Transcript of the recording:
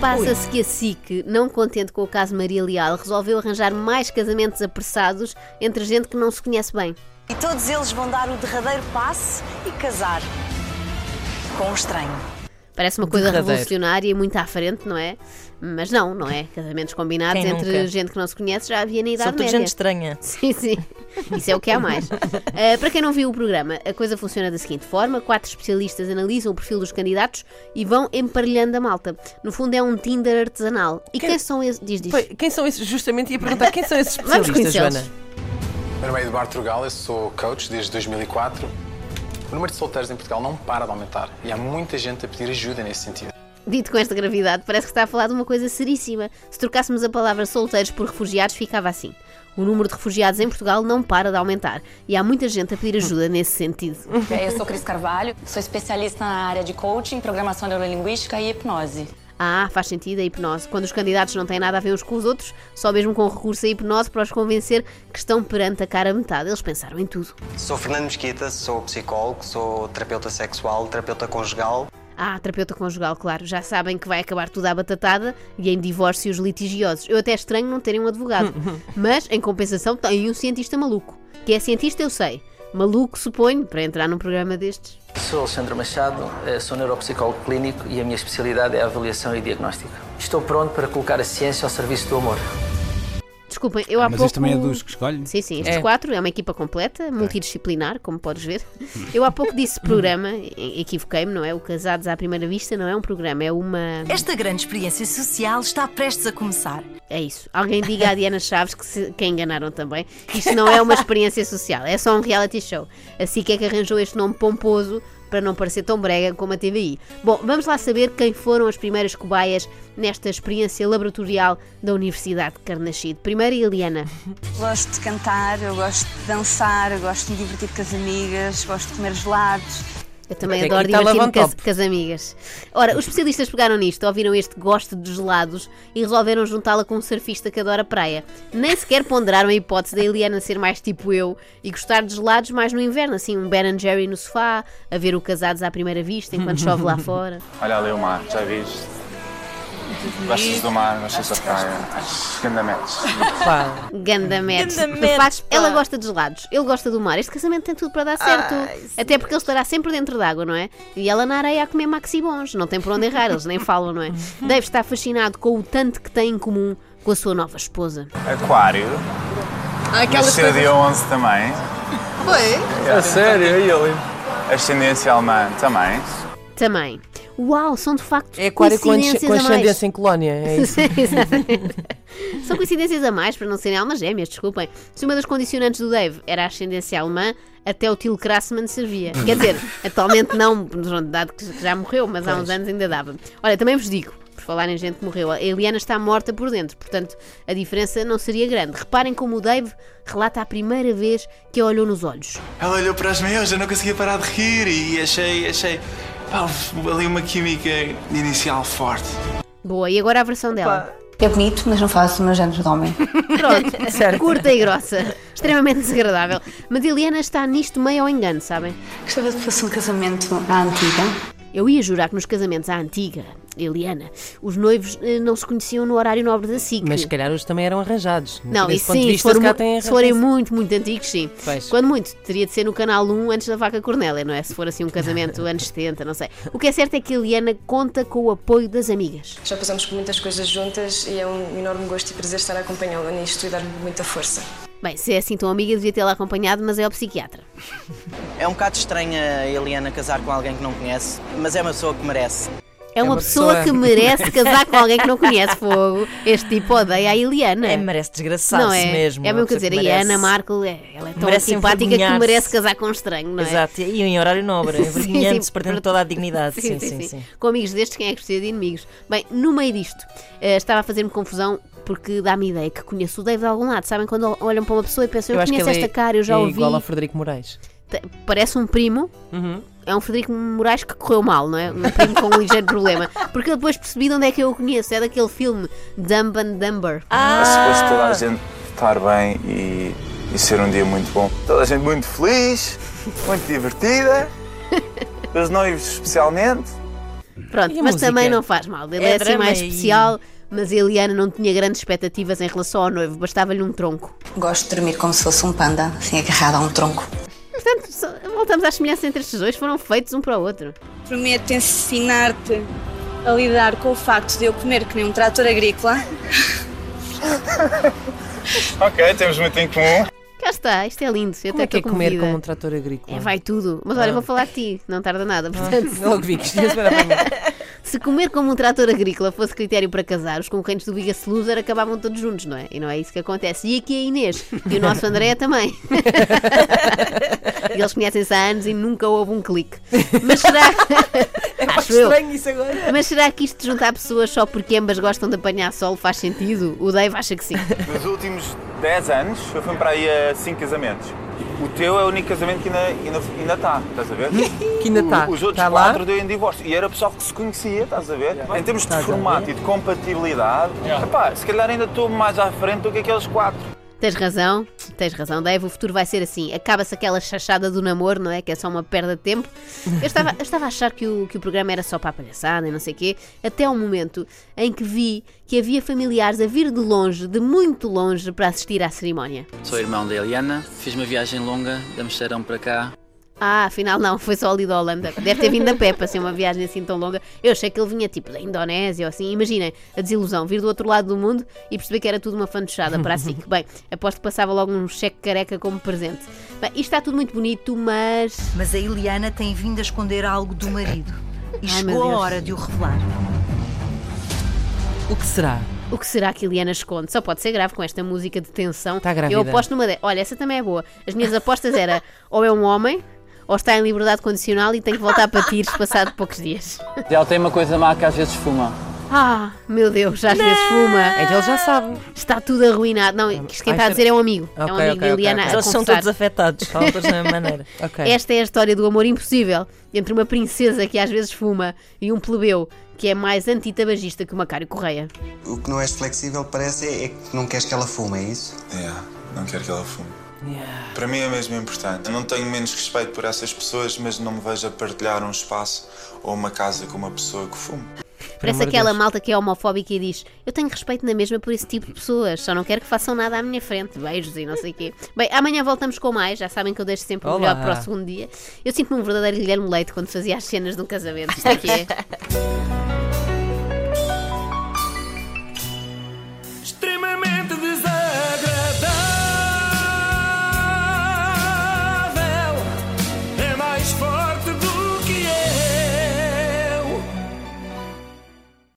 Passa-se que a SIC, não contente com o caso Maria Leal, resolveu arranjar mais casamentos apressados entre gente que não se conhece bem. E todos eles vão dar o derradeiro passe e casar com um estranho. Parece uma coisa Derradeiro. revolucionária e muito à frente, não é? Mas não, não é? Casamentos combinados Quem entre nunca? gente que não se conhece já havia na Idade Sobretudo Média. gente estranha. Sim, sim. Isso é o que há mais. Uh, para quem não viu o programa, a coisa funciona da seguinte forma: quatro especialistas analisam o perfil dos candidatos e vão emparelhando a malta. No fundo, é um Tinder artesanal. E quem, são esses? Diz, diz. Foi, quem são esses? Justamente ia perguntar quem são esses especialistas. Joana? Meu nome é Eduardo Trugal, eu sou coach desde 2004. O número de solteiros em Portugal não para de aumentar e há muita gente a pedir ajuda nesse sentido. Dito com esta gravidade, parece que está a falar de uma coisa seríssima. Se trocássemos a palavra solteiros por refugiados, ficava assim. O número de refugiados em Portugal não para de aumentar e há muita gente a pedir ajuda nesse sentido. Eu sou Cris Carvalho, sou especialista na área de coaching, programação neurolinguística e hipnose. Ah, faz sentido a hipnose. Quando os candidatos não têm nada a ver uns com os outros, só mesmo com recurso à hipnose para os convencer que estão perante a cara metade. Eles pensaram em tudo. Sou Fernando Mesquita, sou psicólogo, sou terapeuta sexual, terapeuta conjugal. Ah, terapeuta conjugal, claro. Já sabem que vai acabar tudo à batatada e em divórcios litigiosos. Eu até estranho não terem um advogado. Mas, em compensação, tem um cientista maluco. Que é cientista, eu sei. Maluco, suponho, para entrar num programa destes. Sou Alexandre Machado, eh, sou neuropsicólogo clínico e a minha especialidade é a avaliação e diagnóstico. Estou pronto para colocar a ciência ao serviço do amor. Desculpem, eu há Mas pouco... este também é dos que escolhe? Sim, sim, estes É. quatro é uma equipa completa, multidisciplinar, como podes ver. Eu há pouco disse programa, e- equivoquei-me, não é? O Casados à Primeira Vista não é um programa, é uma. Esta grande experiência social está prestes a começar. É isso. Alguém diga à Diana Chaves que, se, que a enganaram também. Isto não é uma experiência social, é só um reality show. Assim que é que arranjou este nome pomposo para não parecer tão brega como a TVI. Bom, vamos lá saber quem foram as primeiras cobaias nesta experiência laboratorial da Universidade de Carnachide. Primeiro, Eliana. Gosto de cantar, eu gosto de dançar, eu gosto de me divertir com as amigas, gosto de comer gelados. Eu também Até adoro divertir-me com, com as amigas. Ora, os especialistas pegaram nisto, ouviram este gosto de gelados e resolveram juntá-la com um surfista que adora praia. Nem sequer ponderaram a hipótese da Eliana ser mais tipo eu e gostar de gelados mais no inverno, assim, um Ben Jerry no sofá, a ver o Casados à Primeira Vista enquanto chove lá fora. Olha ali o mar, já viste? Gostas do mar, gostas da praia. Gandamentos. Pá. Ganda match. Ganda De match, facto, pá. ela gosta de gelados, ele gosta do mar. Este casamento tem tudo para dar certo. Até porque ele estará sempre dentro d'água, não é? E ela na areia a comer maxibons. Não tem por onde errar, eles nem falam, não é? Dave está fascinado com o tanto que tem em comum com a sua nova esposa. Aquário. Nasceu dia 11 também. A sério, e ele? Ascendência alemã também. Também. Uau, são de facto É aquário asce- coincidências com a mais. ascendência em colónia. É isso. Exatamente. São coincidências a mais para não serem almas gêmeas, desculpem. Se uma das condicionantes do Dave era a ascendência alemã, até o Till Krassman servia. Quer dizer, atualmente não, dado que já morreu, mas há uns anos ainda dava. Olha, também vos digo, por falar em gente que morreu, a Eliana está morta por dentro, portanto a diferença não seria grande. Reparem como o Dave relata a primeira vez que a olhou nos olhos. Ela olhou para os meus, eu não conseguia parar de rir e achei, achei, pá, ali uma química inicial forte. Boa, e agora a versão dela. É bonito, mas não faço o meu género de homem. Pronto, Certo. curta e grossa, extremamente desagradável. Mas Eliana está nisto meio ao engano, sabem? Gostava de que fosse um casamento à antiga. Eu ia jurar que nos casamentos à antiga, Eliana, os noivos eh, não se conheciam no horário nobre da SIC. Mas se calhar os também eram arranjados. não, Desse e ponto de sim, se, vista, for se calhar mu- têm se forem muito, muito antigos, sim. Pois. Quando muito, teria de ser no canal 1 antes da vaca Cornélia, não é? Se for assim um casamento anos 70, não sei. O que é certo é que a Eliana conta com o apoio das amigas. Já passamos por muitas coisas juntas e é um enorme gosto e prazer estar a acompanhá-la nisto e dar-lhe muita força. Bem, se é assim tão amiga, devia tê-la acompanhado, mas é o psiquiatra. É um bocado estranha a Eliana casar com alguém que não conhece, mas é uma pessoa que merece. É uma, uma pessoa, pessoa- que merece casar com alguém que não conhece fogo. Este tipo odeia a Eliana. É, merece desgraçar-se não é? mesmo. É mesmo pessoa dizer, que a Ana Markle, é, ela é tão merece simpática que merece casar com um estranho, não é? Exato, e em horário nobre, Sim, envergonhando-se, sim, perdendo toda a dignidade. Sim, sim, sim. Com amigos destes, quem é que precisa de inimigos? Bem, no meio disto, eh, estava a fazer-me confusão porque dá-me ideia que conheço o Dave de algum lado. Sabem quando olham para uma pessoa e pensam, eu, que conheço esta é- cara, eu já é ouvi. igual ao Frederico Moraes. Parece um primo. Uhum. É um Frederico Moraes que correu mal, não é? Um primo com um ligeiro problema. Porque eu depois percebi de onde é que eu o conheço. É daquele filme Dumb and Dumber. Ah! É suposto toda a gente estar bem e, e ser um dia muito bom. Toda a gente muito feliz, muito divertida. Os noivos especialmente. Pronto, mas música? também não faz mal. Ele é, É assim mais e- especial, mas a Eliana não tinha grandes expectativas em relação ao noivo, bastava-lhe um tronco. Gosto de dormir como se fosse um panda, assim agarrado a um tronco. Portanto, só- voltamos à semelhança entre estes dois, foram feitos um para o outro. Prometo ensinar-te a lidar com o facto de eu comer que nem um trator agrícola. Ok, temos muito em comum. Cá está, isto é lindo. Eu Como é que é comer como um trator agrícola? É, vai tudo. Mas olha, vou falar de ti, não tarda nada. Portanto, Logo vi que isto ia para mim. Se comer como um trator agrícola fosse critério para casar, os concorrentes do Biggest Loser acabavam todos juntos, não é? E não é isso que acontece. E aqui a Inês e o nosso André também. e eles conhecem-se há anos e nunca houve um clique. Mas será. Acho eu. Estranho isso agora. Mas será que isto de juntar pessoas só porque ambas gostam de apanhar sol faz sentido? O Dave acha que sim. Nos últimos 10 anos, eu fui para aí a 5 casamentos. O teu é o único casamento que ainda ainda, ainda está, estás a ver? Que ainda está. Os outros lá? quatro deu em divórcio. E era pessoal que se conhecia, estás a ver? Em termos de formato e de compatibilidade, epá, se calhar ainda estou mais à frente do que aqueles quatro. Tens razão, tens razão, Dave. O futuro vai ser assim. Acaba-se aquela chachada do namoro, não é? Que é só uma perda de tempo. Eu estava, eu estava a achar que o, que o programa era só para a palhaçada e não sei o quê, até ao momento em que vi que havia familiares a vir de longe, de muito longe, para assistir à cerimónia. Sou irmão da Eliana, fiz uma viagem longa de Amsterdão para cá. Ah, afinal não, foi só ali da Holanda. Deve ter vindo da Peppa, assim, uma viagem assim tão longa. Eu achei que ele vinha tipo da Indonésia ou assim. Imaginem a desilusão, vir do outro lado do mundo e perceber que era tudo uma fantochada para a SIC. Bem, aposto que passava logo um cheque careca como presente. Bem, isto está tudo muito bonito, mas. Mas a Eliana tem vindo a esconder algo do marido. E Ai, chegou a hora de o revelar. O que será? O que será que Eliana esconde? Só pode ser grave com esta música de tensão. Está grávida. Eu aposto numa. De... Olha, essa também é boa. As minhas apostas era ou é um homem ou está em liberdade condicional e tem que voltar para tiros passado poucos dias. Ela tem uma coisa má que às vezes fuma. Ah, meu Deus, já às vezes fuma. Então ele já sabe. Está tudo arruinado. Não, isto quem está a dizer é um amigo. é um Ok, amigo ok, de Eliana ok. a Eles são todos afetados, falam todos da mesma maneira. Ok. Esta é a história do amor impossível entre uma princesa que às vezes fuma e um plebeu que é mais antitabagista que o Macário Correia. O que não és flexível parece é, é que não queres que ela fume, é isso? É, não quero que ela fume. Para mim é mesmo importante. Eu não tenho menos respeito por essas pessoas, mas não me vejo a partilhar um espaço ou uma casa com uma pessoa que fume. Parece aquela malta que é homofóbica e diz: Eu tenho respeito na mesma por esse tipo de pessoas, só não quero que façam nada à minha frente. Beijos e não sei o quê. Bem, amanhã voltamos com mais. Já sabem que eu deixo sempre o melhor para o segundo dia. Eu sinto-me um verdadeiro Guilherme Leite quando fazia as cenas de um casamento. Isto que é.